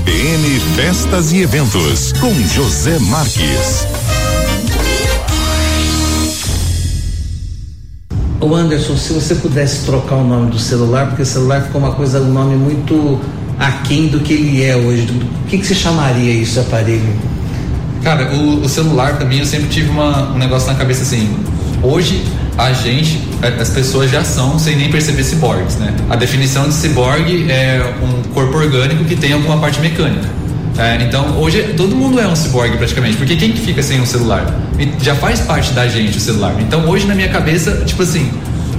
CBN Festas e Eventos, com José Marques. O Anderson, se você pudesse trocar o nome do celular, porque o celular ficou uma coisa, um nome muito aquém do que ele é hoje. O que, que você chamaria isso, aparelho? Cara, o, o celular para mim eu sempre tive uma, um negócio na cabeça assim. Hoje a gente, as pessoas já são sem nem perceber ciborgues, né? A definição de ciborgue é um corpo orgânico que tem alguma parte mecânica. É, então, hoje todo mundo é um ciborgue praticamente, porque quem que fica sem um celular? Já faz parte da gente o celular. Então, hoje na minha cabeça, tipo assim,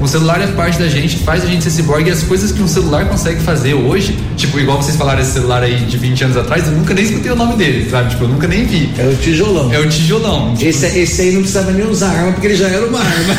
o celular é parte da gente, faz a gente ser ciborgue e as coisas que um celular consegue fazer hoje, tipo, igual vocês falaram esse celular aí de 20 anos atrás, eu nunca nem escutei o nome dele, sabe? Tipo, eu nunca nem vi. É o tijolão. É o tijolão. Tipo... Esse, esse aí não precisava nem usar arma, porque ele já era uma arma.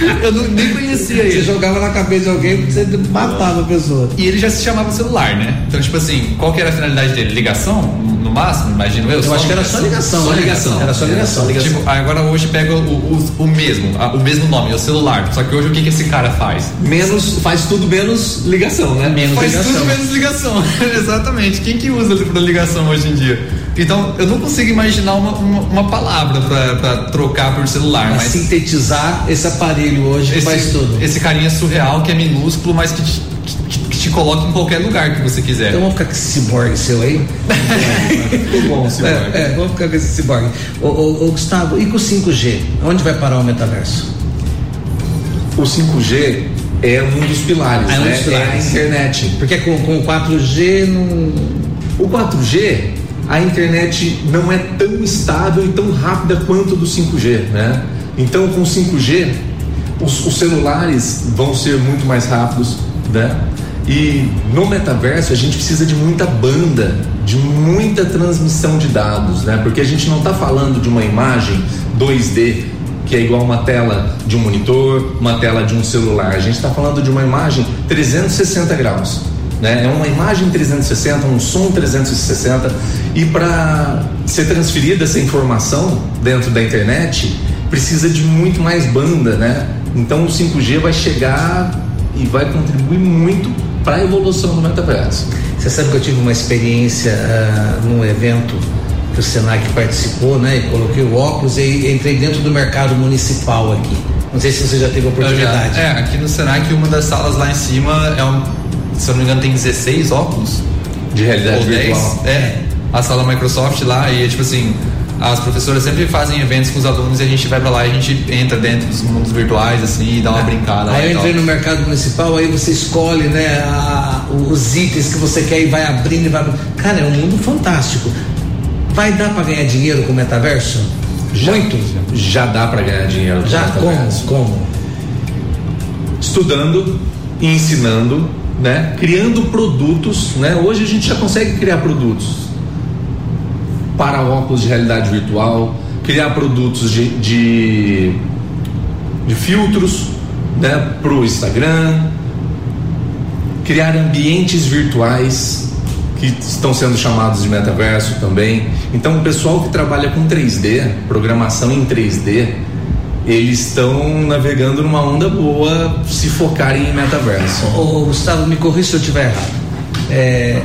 eu não, nem conhecia ele. Você jogava na cabeça de alguém porque você matava a pessoa. E ele já se chamava celular, né? Então, tipo assim, qual que era a finalidade dele? Ligação? No máximo, imagino eu. Eu acho que era só ligação. Só né? ligação. Era só ligação. ligação. Tipo, agora hoje pega o, o, o mesmo, o mesmo nome, é o celular. Só que hoje o que, que esse cara faz? Menos, faz tudo menos ligação, né? Menos faz ligação. tudo menos ligação. Exatamente. Quem que usa para ligação hoje em dia? Então, eu não consigo imaginar uma, uma, uma palavra para trocar por celular. Pra mas sintetizar esse aparelho hoje esse, faz tudo. Esse carinha surreal que é minúsculo, mas que que, que te coloca em qualquer lugar que você quiser. Então vamos ficar com esse ciborgue seu aí. Muito bom o ciborgue. É, é, vamos ficar com esse ciborgue. Ô, ô, ô, Gustavo, e com o 5G? Onde vai parar o metaverso? O 5G é um dos pilares, ah, é um né? dos pilares. É a internet. Porque com, com o 4G não. O 4G, a internet não é tão estável e tão rápida quanto do 5G, né? Então, com 5G, os, os celulares vão ser muito mais rápidos, né? E no metaverso a gente precisa de muita banda, de muita transmissão de dados, né? Porque a gente não está falando de uma imagem 2D que é igual uma tela de um monitor, uma tela de um celular. A gente está falando de uma imagem 360 graus. Né? É uma imagem 360, um som 360 e para ser transferida essa informação dentro da internet precisa de muito mais banda, né? Então o 5G vai chegar e vai contribuir muito para a evolução do metaverso. Você sabe que eu tive uma experiência uh, num evento que o Senac participou, né? E coloquei o óculos e entrei dentro do mercado municipal aqui. Não sei se você já teve a oportunidade. Já, é, aqui no Senac, uma das salas lá em cima é um, se eu não me engano, tem 16 óculos de realidade ou 10. virtual. É, a sala Microsoft lá e é tipo assim, as professoras sempre fazem eventos com os alunos e a gente vai pra lá e a gente entra dentro dos mundos virtuais assim e dá uma é. brincada. Aí eu entrei no mercado municipal, aí você escolhe, né, a, os itens que você quer e vai abrindo e vai. Cara, é um mundo fantástico. Vai dar para ganhar dinheiro com o metaverso? Já, Muito? Já dá para ganhar dinheiro com já, metaverso. Como? Como? Estudando e ensinando, né? Criando produtos, né? Hoje a gente já consegue criar produtos para óculos de realidade virtual, criar produtos de, de, de filtros, né? Para o Instagram, criar ambientes virtuais que estão sendo chamados de metaverso também. Então, o pessoal que trabalha com 3D, programação em 3D, eles estão navegando numa onda boa se focarem em metaverso. Ô, Gustavo, me corrija se eu estiver errado. É,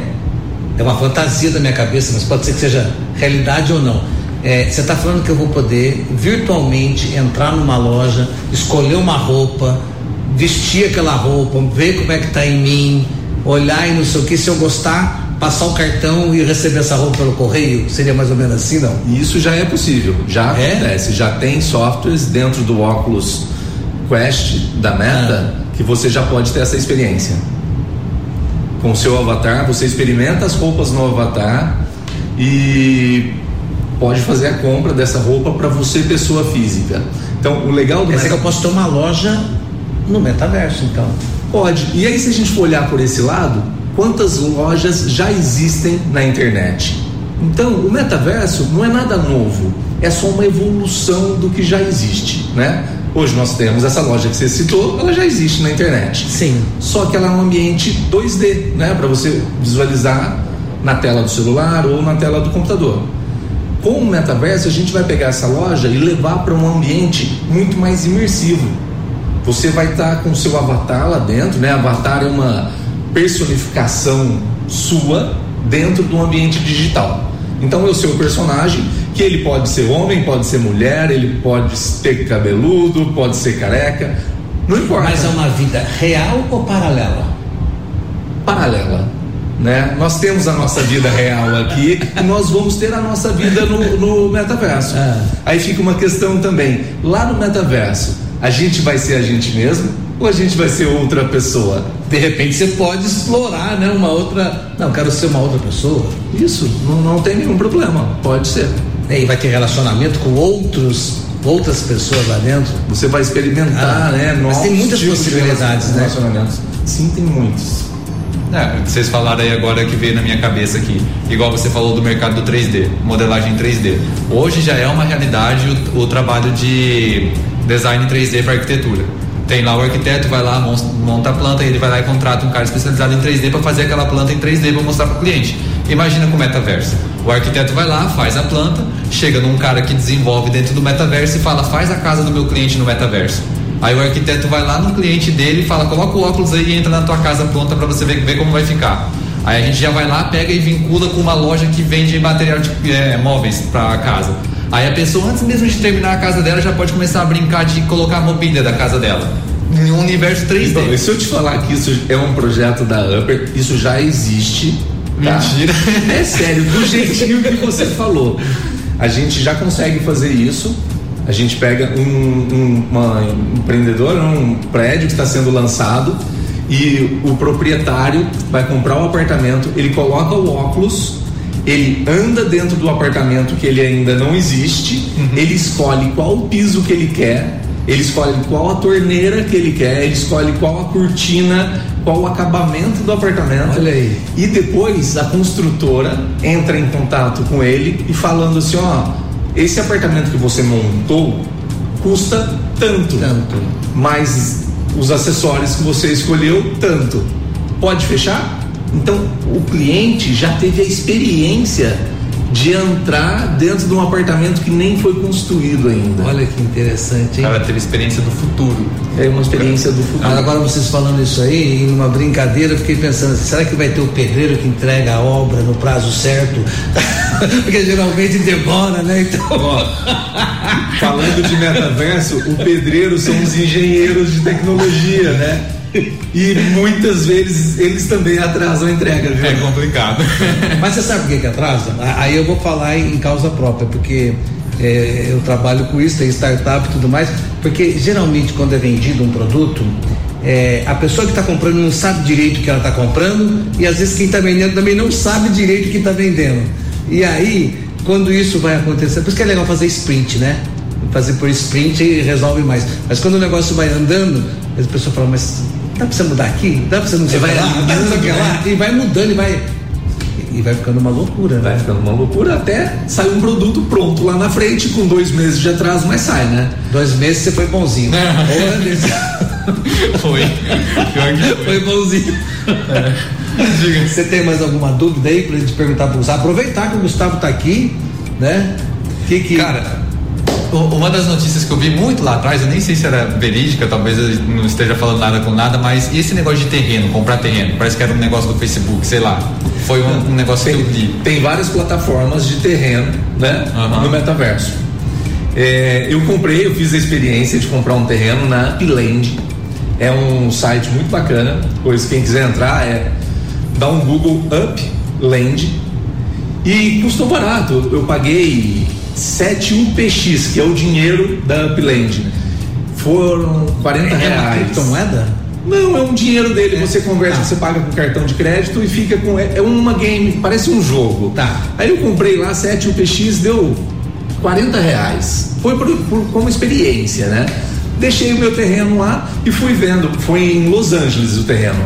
é uma fantasia da minha cabeça, mas pode ser que seja realidade ou não. É, você está falando que eu vou poder virtualmente entrar numa loja, escolher uma roupa, vestir aquela roupa, ver como é que está em mim, olhar e não sei o que, se eu gostar, passar o cartão e receber essa roupa pelo correio? Seria mais ou menos assim, não? Isso já é possível, já é? acontece. Já tem softwares dentro do Oculus Quest da Meta ah. que você já pode ter essa experiência. Com o seu avatar, você experimenta as roupas no avatar e pode fazer a compra dessa roupa para você, pessoa física. Então, o legal do Quer dizer que eu posso ter uma loja no metaverso, então. Pode. E aí, se a gente for olhar por esse lado, quantas lojas já existem na internet. Então, o metaverso não é nada novo, é só uma evolução do que já existe, né? Hoje nós temos essa loja que você citou, ela já existe na internet. Sim. Só que ela é um ambiente 2D, né, para você visualizar na tela do celular ou na tela do computador. Com o metaverso, a gente vai pegar essa loja e levar para um ambiente muito mais imersivo. Você vai estar tá com o seu avatar lá dentro, né? Avatar é uma personificação sua, dentro do ambiente digital. Então eu sou o personagem que ele pode ser homem, pode ser mulher, ele pode ter cabeludo, pode ser careca, não importa. Mas é uma vida real ou paralela? Paralela. Né? Nós temos a nossa vida real aqui e nós vamos ter a nossa vida no, no metaverso. É. Aí fica uma questão também. Lá no metaverso, a gente vai ser a gente mesmo ou a gente vai ser outra pessoa? De repente você pode explorar, né? Uma outra. Não, quero ser uma outra pessoa. Isso, não, não tem nenhum problema. Pode ser. E vai ter relacionamento com outros, outras pessoas lá dentro. Você vai experimentar, Ah, né? mas tem muitas possibilidades, né? relacionamentos. Sim, tem muitos. É, vocês falaram aí agora que veio na minha cabeça aqui. Igual você falou do mercado do 3D, modelagem 3D. Hoje já é uma realidade o, o trabalho de design 3D para arquitetura. Tem lá o arquiteto, vai lá, mon- monta a planta ele vai lá e contrata um cara especializado em 3D para fazer aquela planta em 3D para mostrar para o cliente. Imagina com o metaverso. O arquiteto vai lá, faz a planta, chega num cara que desenvolve dentro do metaverso e fala: faz a casa do meu cliente no metaverso. Aí o arquiteto vai lá no cliente dele e fala: coloca o óculos aí e entra na tua casa pronta para você ver, ver como vai ficar. Aí a gente já vai lá, pega e vincula com uma loja que vende material de é, móveis para casa. Aí a pessoa, antes mesmo de terminar a casa dela, já pode começar a brincar de colocar a mobília da casa dela. Em um universo 3D. Então, e se eu te falar que isso é um projeto da Upper, isso já existe. tá? Mentira. É sério, do jeitinho que você falou. A gente já consegue fazer isso. A gente pega um, um uma empreendedor, um prédio que está sendo lançado e o proprietário vai comprar o apartamento, ele coloca o óculos, ele anda dentro do apartamento que ele ainda não existe, ele escolhe qual o piso que ele quer, ele escolhe qual a torneira que ele quer, ele escolhe qual a cortina, qual o acabamento do apartamento. Olha aí. E depois a construtora entra em contato com ele e falando assim, ó, esse apartamento que você montou custa tanto, Tanto. mas os acessórios que você escolheu tanto. Pode fechar? Então o cliente já teve a experiência de entrar dentro de um apartamento que nem foi construído ainda. Olha que interessante, hein? cara teve experiência do futuro. É uma experiência do futuro. Ah, Agora vocês falando isso aí, em uma brincadeira, eu fiquei pensando assim, será que vai ter o pedreiro que entrega a obra no prazo certo? Porque geralmente demora, né? Então. Ó, falando de metaverso, o pedreiro são os engenheiros de tecnologia, né? E muitas vezes eles também atrasam a entrega, viu? É complicado. Mas você sabe por que, que atrasa? Aí eu vou falar em, em causa própria, porque é, eu trabalho com isso, tem startup e tudo mais, porque geralmente quando é vendido um produto, é, a pessoa que está comprando não sabe direito o que ela está comprando e às vezes quem está vendendo também não sabe direito o que está vendendo. E aí, quando isso vai acontecer, por isso que é legal fazer sprint, né? Fazer por sprint e resolve mais. Mas quando o negócio vai andando, as pessoas falam, mas dá pra você mudar aqui? Dá pra você não sei vai lá? Dá pra mudando, você lá? E vai mudando e vai. E vai ficando uma loucura, Vai né? ficando uma loucura até sair um produto pronto lá na frente, com dois meses de atraso, mas sai, né? Dois meses você foi bonzinho. Anderson, Foi. Pior que foi. foi bonzinho. Diga. Você tem mais alguma dúvida aí pra gente perguntar pro Gustavo? Aproveitar que o Gustavo tá aqui, né? Que que. Cara, uma das notícias que eu vi muito lá atrás, eu nem sei se era verídica, talvez eu não esteja falando nada com nada, mas esse negócio de terreno, comprar terreno, parece que era um negócio do Facebook, sei lá. Foi um, um negócio que Tem, eu li. tem várias plataformas de terreno, né? Aham. No metaverso. É, eu comprei, eu fiz a experiência de comprar um terreno na Upland. É um site muito bacana. Pois quem quiser entrar é dá um Google Upland e custou barato. Eu paguei 71px, que é o dinheiro da Upland. Foram 40 é uma reais. criptomoeda? Não, é um dinheiro dele, você converte, Tá. você paga com cartão de crédito e fica com. É, é uma game, parece um jogo. Tá. Aí eu comprei lá 7 UPX, deu 40 reais. Foi por, por- como experiência, né? Deixei o meu terreno lá e fui vendo. Foi em Los Angeles o terreno.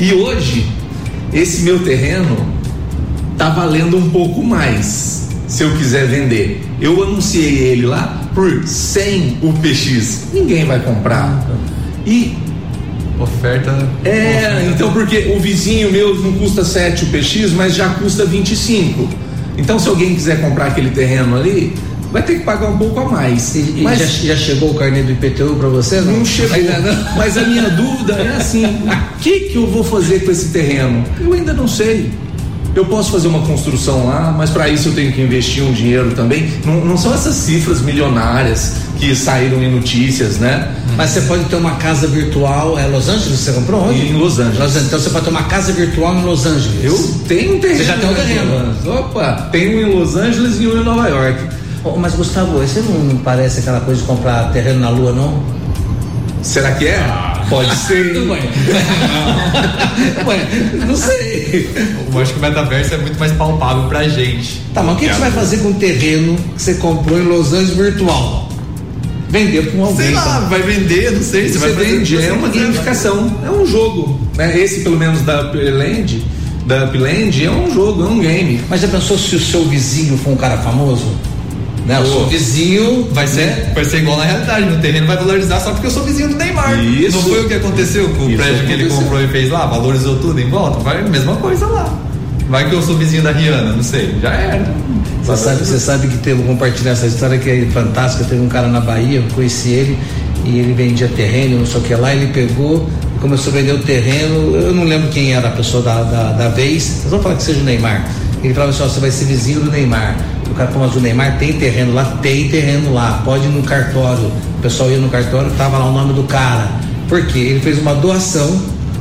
E hoje, esse meu terreno tá valendo um pouco mais. Se eu quiser vender, eu anunciei ele lá por 100 UPX. Ninguém vai comprar. E Oferta. é, então porque o vizinho meu não custa 7 UPX, mas já custa 25. Então se alguém quiser comprar aquele terreno ali, vai ter que pagar um pouco a mais. E, mas já, já chegou o carnê do IPTU pra você? Não, não chegou. Ainda não? Mas a minha dúvida é assim: o que, que eu vou fazer com esse terreno? Eu ainda não sei. Eu posso fazer uma construção lá, mas para isso eu tenho que investir um dinheiro também. Não, não são essas cifras milionárias que saíram em notícias, né? Mas você pode ter uma casa virtual. É Los Angeles? Você comprou onde? Em Los Angeles. Los Angeles. Então você pode ter uma casa virtual em Los Angeles. Eu tenho um terreno. Você já tem um terreno. Opa, tem um em Los Angeles e um em Nova York. Oh, mas Gustavo, você não parece aquela coisa de comprar terreno na lua, não? Será que é? Pode ser. Ué, não sei. Eu acho que o metaverso é muito mais palpável pra gente. Tá, mas o que, que você vai fazer com o terreno que você comprou em Los Angeles virtual? Vender com alguém. Sei lá, então. vai vender, não sei. Você, Você vai vende, é uma gamificação, é um jogo. Né? Esse, pelo menos, da Upland, da Upland, é um jogo, é um game. Mas já pensou se o seu vizinho for um cara famoso? Né? O vizinho Vai ser, né? vai ser igual na realidade, meu terreno vai valorizar só porque eu sou vizinho do Neymar. Isso. Não foi o que aconteceu com o Isso prédio que ele comprou e fez lá, valorizou tudo em volta? Vai a mesma coisa lá. Vai que eu sou vizinho da Rihanna, não sei. Já era. Você sabe, você sabe que teve, vou compartilhar essa história que é fantástica. Teve um cara na Bahia, eu conheci ele, e ele vendia terreno, não sei o que lá. Ele pegou e começou a vender o terreno. Eu não lembro quem era a pessoa da, da, da vez, vão falar que seja o Neymar. Ele falava assim: ó, você vai ser vizinho do Neymar. O cara falou, mas o Neymar tem terreno lá? Tem terreno lá, pode ir no cartório. O pessoal ia no cartório, tava lá o nome do cara. Por quê? Ele fez uma doação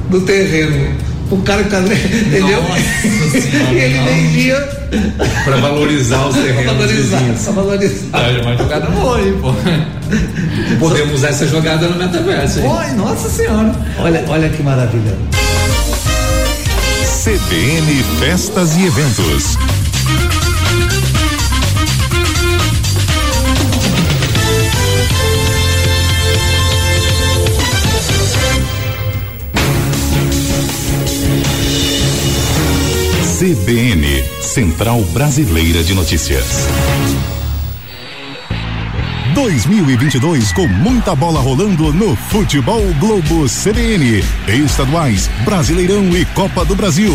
do terreno. O cara que tá, entendeu? Nossa Senhora, e ele não. vendia Para valorizar os Pra terrenos valorizar, vizinhos. pra valorizar. É uma jogada boa aí, pô. Podemos usar essa jogada no metaverso. hein? Oi, nossa senhora. Olha, olha que maravilha. CBN Festas e Eventos. CBN, Central Brasileira de Notícias. 2022 com muita bola rolando no Futebol Globo CBN. Estaduais, Brasileirão e Copa do Brasil,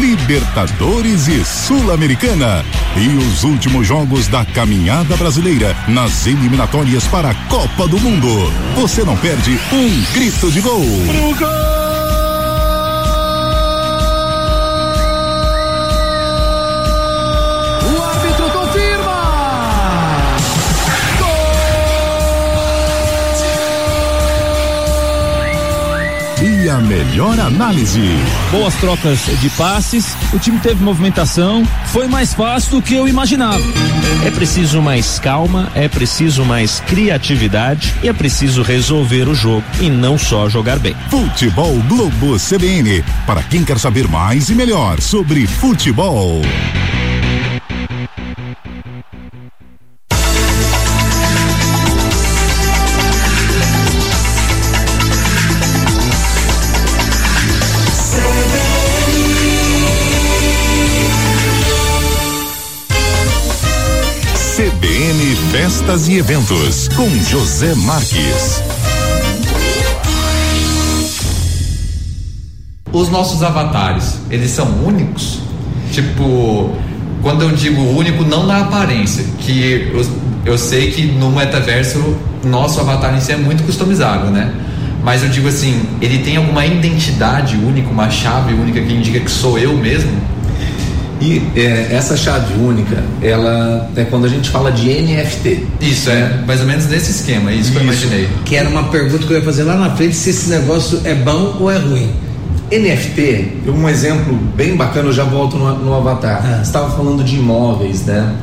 Libertadores e Sul-Americana. E os últimos jogos da caminhada brasileira nas eliminatórias para a Copa do Mundo. Você não perde um grito de gol. O E a melhor análise. Boas trocas de passes, o time teve movimentação, foi mais fácil do que eu imaginava. É preciso mais calma, é preciso mais criatividade e é preciso resolver o jogo e não só jogar bem. Futebol Globo CBN. Para quem quer saber mais e melhor sobre futebol. Festas e Eventos com José Marques. Os nossos avatares, eles são únicos? Tipo, quando eu digo único, não na aparência, que eu, eu sei que no metaverso nosso avatar em si é muito customizável, né? Mas eu digo assim, ele tem alguma identidade única, uma chave única que indica que sou eu mesmo? E é, essa chave única, ela é quando a gente fala de NFT. Isso, é mais ou menos nesse esquema, é isso, que eu Isso. imaginei. Que era uma pergunta que eu ia fazer lá na frente se esse negócio é bom ou é ruim. NFT, um exemplo bem bacana, eu já volto no, no Avatar. Ah. Você estava falando de imóveis, né?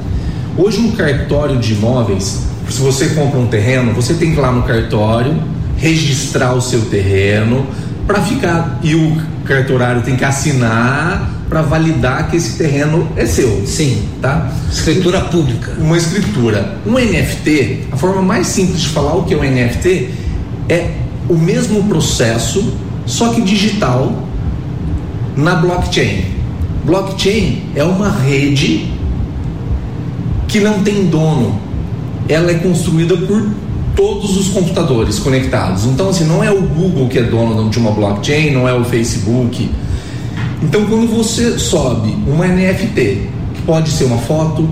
Hoje um cartório de imóveis, se você compra um terreno, você tem que ir lá no cartório, registrar o seu terreno para ficar e o cartorário tem que assinar para validar que esse terreno é seu. Sim. Tá? Escritura pública. uma escritura. Um NFT, a forma mais simples de falar o que é um NFT é o mesmo processo, só que digital na blockchain. Blockchain é uma rede que não tem dono. Ela é construída por todos os computadores conectados. Então, assim, não é o Google que é dono de uma blockchain, não é o Facebook. Então, quando você sobe uma NFT, que pode ser uma foto,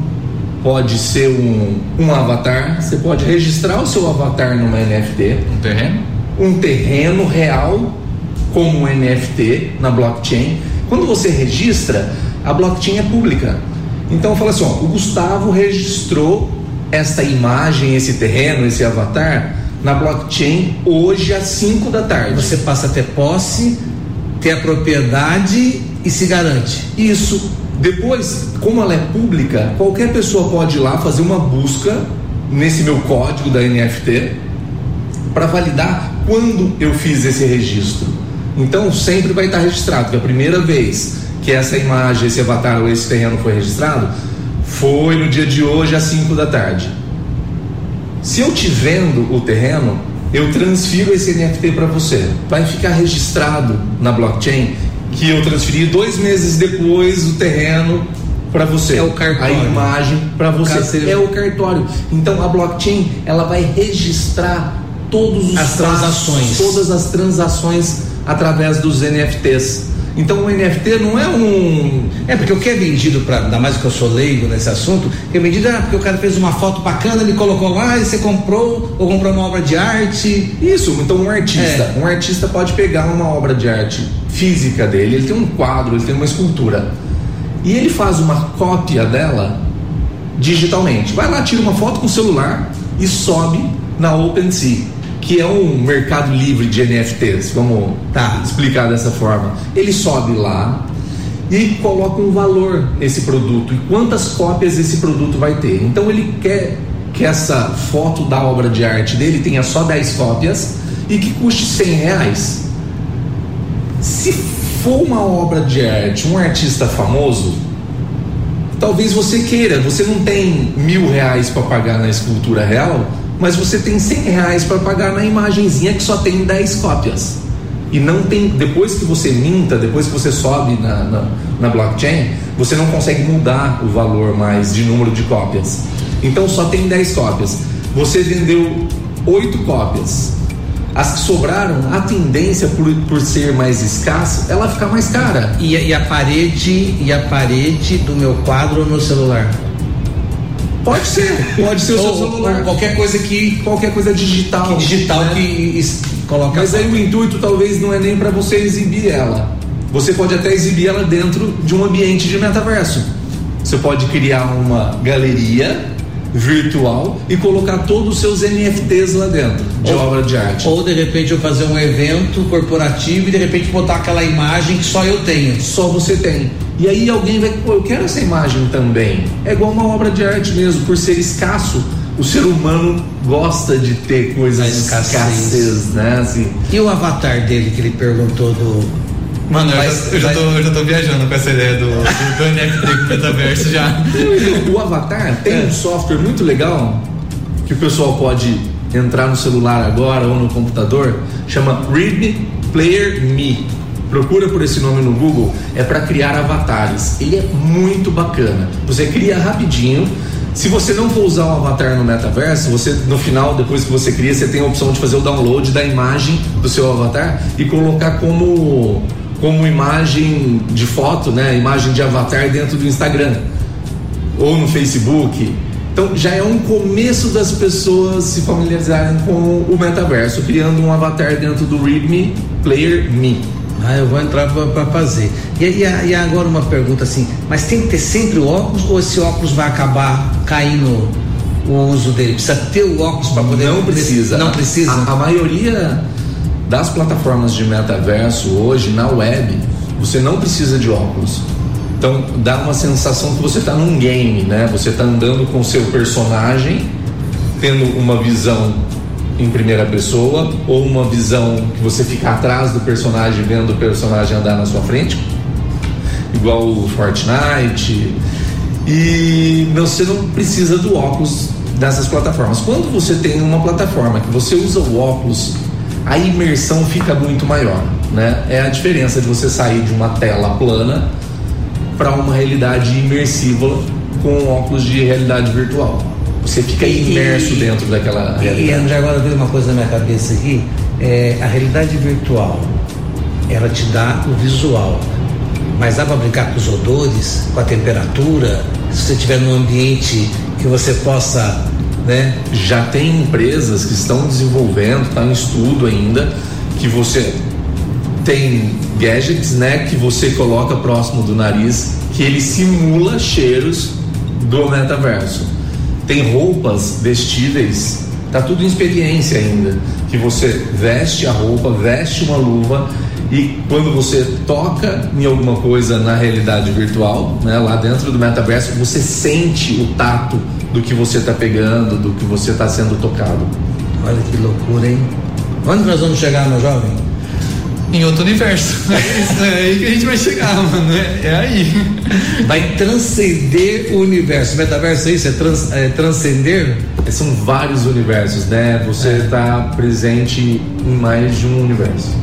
pode ser um, um avatar, você pode registrar o seu avatar numa NFT, Um terreno? um terreno real como um NFT na blockchain. Quando você registra, A blockchain é pública. Então fala assim, ó, o Gustavo registrou essa imagem, esse terreno, esse avatar na blockchain hoje às 5 da tarde. Você passa a ter posse, ter a propriedade e se garante. Isso. Depois, como ela é pública, qualquer pessoa pode ir lá fazer uma busca nesse meu código da NFT para validar quando eu fiz esse registro. Então sempre vai estar registrado que a primeira vez que essa imagem, esse avatar ou esse terreno foi registrado foi no dia de hoje às 5 da tarde. Se eu te vendo o terreno, eu transfiro esse NFT para você. Vai ficar registrado na blockchain que eu transferi dois meses depois o terreno para você. É o cartório. A imagem para você. É o cartório. Então a blockchain ela vai registrar todos os as transações, todas as transações através dos NFTs. Então o NFT não é um. É porque o que é vendido para, ainda mais que eu sou leigo nesse assunto, que é vendido é porque o cara fez uma foto bacana, ele colocou lá e você comprou, ou comprou uma obra de arte. Isso, então um artista. É. Um artista pode pegar uma obra de arte física dele, ele tem um quadro, ele tem uma escultura. E ele faz uma cópia dela digitalmente. Vai lá, tira uma foto com o celular e sobe na OpenSea que é um mercado livre de NFTs, vamos tá. explicar dessa forma. Ele sobe lá e coloca um valor nesse produto e quantas cópias esse produto vai ter. Então ele quer que essa foto da obra de arte dele tenha só 10 cópias e que custe 100 reais. Se for uma obra de arte, um artista famoso, talvez você queira, você não tem mil reais para pagar na escultura real, mas você tem 100 reais para pagar na imagenzinha que só tem 10 cópias. E não tem, depois que você minta, depois que você sobe na, na, na blockchain, você não consegue mudar o valor mais de número de cópias. Então só tem 10 cópias. Você vendeu 8 cópias. As que sobraram, a tendência por, por ser mais escassa, ela fica mais cara. E, e a parede e a parede do meu quadro no celular? Pode ser, pode ser o seu celular. qualquer coisa que. Qualquer coisa digital. Que digital né? que coloca. Mas aí o intuito talvez não é nem para você exibir ela. Você pode até exibir ela dentro de um ambiente de metaverso. Você pode criar uma galeria virtual e colocar todos os seus NFTs lá dentro de ou, obra de arte. Ou de repente eu fazer um evento corporativo e de repente botar aquela imagem que só eu tenho. Só você tem. E aí alguém vai, pô, eu quero essa imagem também. É igual uma obra de arte mesmo, por ser escasso. O ser humano gosta de ter coisas escassez, né? Assim. E o avatar dele que ele perguntou do Mano, eu, já, eu, já tô, eu já tô viajando com essa ideia do, do, do NFT com o metaverso já. O Avatar tem é. um software muito legal que o pessoal pode entrar no celular agora ou no computador, chama Readme Player Me. Procura por esse nome no Google, é para criar avatares. Ele é muito bacana. Você cria rapidinho. Se você não for usar o avatar no metaverso, você no final, depois que você cria, você tem a opção de fazer o download da imagem do seu avatar e colocar como como imagem de foto, né? Imagem de avatar dentro do Instagram ou no Facebook. Então já é um começo das pessoas se familiarizarem com o metaverso, criando um avatar dentro do Readme Player Me. Ah, eu vou entrar para fazer. E, e, e, agora uma pergunta assim, mas tem que ter sempre o óculos ou esse óculos vai acabar caindo o uso dele? Precisa ter o óculos para poder. Não precisa. Não precisa. A, a maioria das plataformas de metaverso hoje na web, você não precisa de óculos. Então dá uma sensação que você está num game, né? Você está andando com o seu personagem, tendo uma visão em primeira pessoa ou uma visão que você fica atrás do personagem vendo o personagem andar na sua frente, igual o Fortnite. E você não precisa do óculos dessas plataformas. Quando você tem uma plataforma que você usa o óculos a imersão fica muito maior, né? É a diferença de você sair de uma tela plana para uma realidade imersiva com óculos de realidade virtual. Você fica imerso e, dentro daquela realidade. E André, agora veio uma coisa na minha cabeça aqui, é, a realidade virtual, ela te dá o visual, mas dá para brincar com os odores, com a temperatura, se você estiver num ambiente que você possa né? Já tem empresas que estão desenvolvendo, está em estudo ainda, que você tem gadgets, né, que você coloca próximo do nariz, que ele simula cheiros do metaverso. Tem roupas vestíveis, tá tudo em experiência ainda, que você veste a roupa, veste uma luva e quando você toca em alguma coisa na realidade virtual, né, lá dentro do metaverso, você sente o tato do que você está pegando, do que você está sendo tocado. Olha que loucura, hein? Onde nós vamos chegar, meu jovem? Em outro universo. É, isso, é aí que a gente vai chegar, mano. É, é aí. Vai transcender o universo. Metaverso é isso? É, trans, é transcender? São vários universos, né? Você está presente em mais de um universo.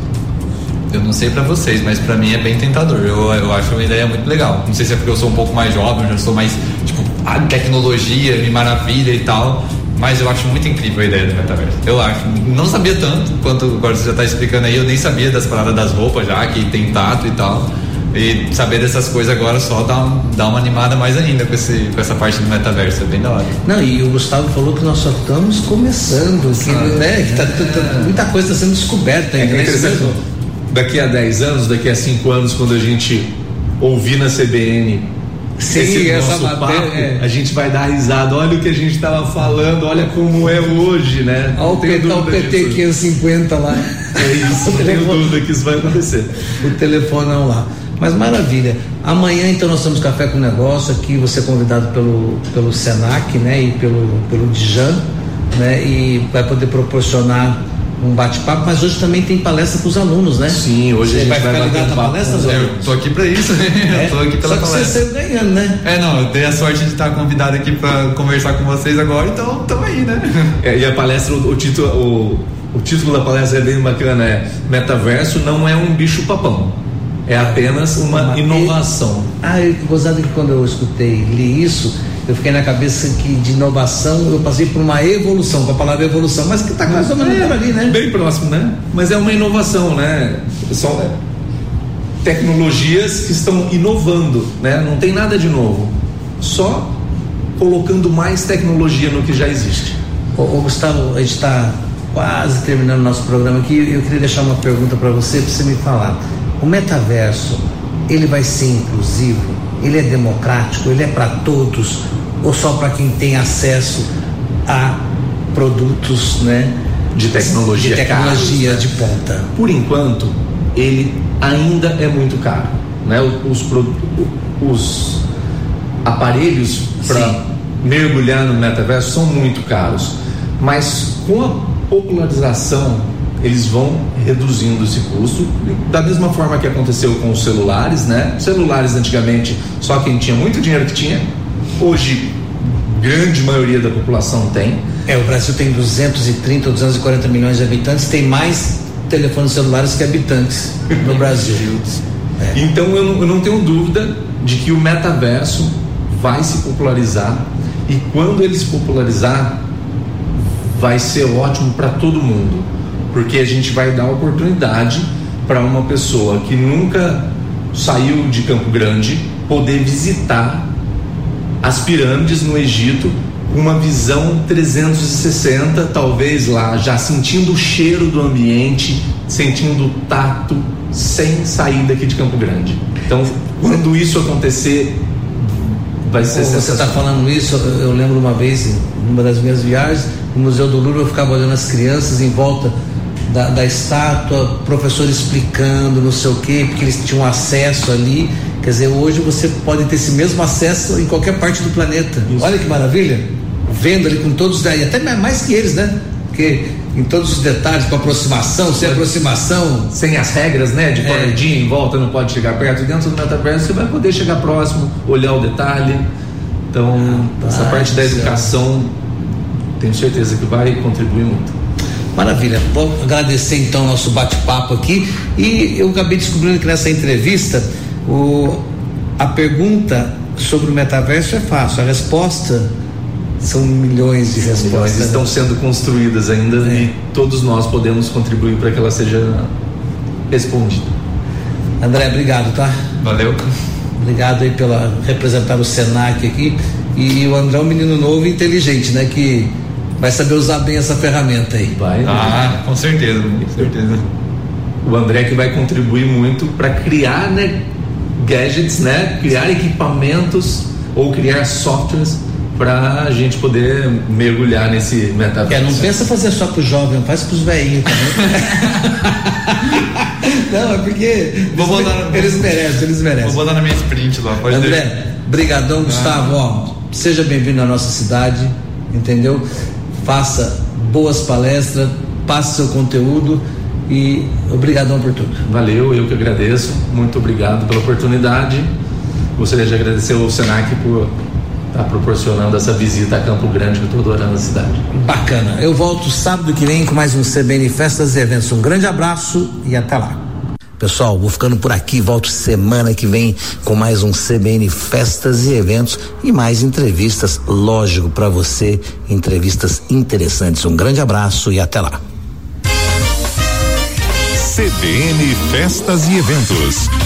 Eu não sei pra vocês, mas pra mim é bem tentador. Eu, eu acho uma ideia muito legal. Não sei se é porque eu sou um pouco mais jovem, já sou mais, tipo, a tecnologia me maravilha e tal. Mas eu acho muito incrível a ideia do metaverso. Eu acho. Não sabia tanto quanto agora você já está explicando aí. Eu nem sabia das paradas das roupas já, que tem tato e tal. E saber dessas coisas agora só dá, dá uma animada mais ainda com, esse, com essa parte do metaverso. É bem da hora. Não, e o Gustavo falou que nós só estamos começando. Que, né, que tá, tá- tá- muita coisa está sendo descoberta É ainda. que né? interessante. Daqui a 10 anos, daqui a 5 anos, quando a gente ouvir na CBN Sim, esse essa matéria, papo, é. a gente vai dar risada. Olha o que a gente estava falando, olha como é hoje, né? Olha o, Não P- PT disso. 550 lá. É isso, não tenho telefone, dúvida que isso vai acontecer. o telefonão lá. Mas maravilha. Amanhã então nós temos café com negócio aqui, você é convidado pelo, pelo Senac, né? E pelo, pelo Dijan, né? E vai poder proporcionar um bate-papo, mas hoje também tem palestra para os alunos, né? Sim, hoje Você a gente vai vai ficar ligado na palestra, Zé? Eu tô aqui pra isso, É? eu tô aqui pela Só que você palestra. saiu ganhando, né? É, não, eu dei a sorte de estar convidado aqui pra conversar com vocês agora, então tamo aí, né? É, e a palestra, o, o título, o, o título da palestra é bem bacana, é Metaverso não é um bicho papão, é apenas uma, Uma inovação. Ah, eu gozado que quando eu escutei, li isso, eu fiquei na cabeça que de inovação eu passei por uma evolução, com a palavra evolução, mas que está mais ou menos por ali, né? Bem próximo, né? Mas é uma inovação, né? São é, tecnologias que estão inovando, né? Não tem nada de novo, só colocando mais tecnologia no que já existe. Ô, ô, Gustavo, a gente está quase terminando o nosso programa aqui. Eu queria deixar uma pergunta para você, para você me falar. O metaverso, ele vai ser inclusivo? Ele é democrático? Ele é para todos? Ou só para quem tem acesso a produtos, né? De tecnologia de tecnologia caros, de ponta. Por enquanto, ele ainda é muito caro, né? Os, os aparelhos para mergulhar no metaverso são muito caros, mas com a popularização eles vão reduzindo esse custo da mesma forma que aconteceu com os celulares, né? Celulares antigamente só quem tinha muito dinheiro que tinha, hoje grande maioria da população tem. É, o Brasil tem 230 ou 240 milhões de habitantes, tem mais telefones celulares que habitantes no Brasil. Então eu não, eu não tenho dúvida de que o metaverso vai se popularizar e quando ele se popularizar vai ser ótimo para todo mundo, porque a gente vai dar oportunidade para uma pessoa que nunca saiu de Campo Grande poder visitar as pirâmides no Egito uma visão 360, talvez lá, já sentindo o cheiro do ambiente, sentindo o tato, sem sair daqui de Campo Grande. Então, quando isso acontecer, vai ser Você está falando isso, eu lembro uma vez, em uma das minhas viagens, no Museu do Louvre, eu ficava olhando as crianças em volta da, da estátua, professor explicando, não sei o quê, porque eles tinham acesso ali. Quer dizer, hoje você pode ter esse mesmo acesso em qualquer parte do planeta. Olha que maravilha! Vendo ali com todos, e até mais que eles, né? Porque em todos os detalhes, com aproximação, sem aproximação, Sem as regras, né? De É. cordinha em volta, não pode chegar perto. Dentro do metaverso, você vai poder chegar próximo, olhar o detalhe. Então, essa Rapaz parte da educação, tenho certeza que vai contribuir muito. Maravilha. Vou agradecer então o nosso bate-papo aqui. E eu acabei descobrindo que nessa entrevista o, a pergunta sobre o metaverso é fácil, a resposta são milhões de Milhões respostas. estão sendo construídas ainda É. e todos nós podemos contribuir para que ela seja respondida. André, obrigado, tá? Valeu. Obrigado aí pela representar o Senac aqui. E o André é um menino novo e inteligente, né? Que vai saber usar bem essa ferramenta aí. Vai. Ah, com certeza, com certeza. o André que vai contribuir muito para criar né, gadgets, né, criar equipamentos ou criar softwares para a gente poder mergulhar nesse metaverso. É, não pensa fazer só para os jovens, faz para os velhinhos também. não, é porque vou eles, botar, eles merecem, eles merecem. Vou botar na minha sprint lá, pode André, ter. brigadão, Gustavo, ó, seja bem-vindo à nossa cidade, entendeu? Faça boas palestras, passe seu conteúdo e obrigadão por tudo. Valeu, eu que agradeço. Muito obrigado pela oportunidade. Gostaria de agradecer ao Senac por estar tá proporcionando essa visita a Campo Grande que eu estou adorando a cidade. Bacana. Eu volto sábado que vem com mais um CBN Festas e Eventos. Um grande abraço e até lá. Pessoal, vou ficando por aqui, volto semana que vem com mais um CBN Festas e Eventos e mais entrevistas, lógico, para você, entrevistas interessantes. Um grande abraço e até lá. CBN Festas e Eventos.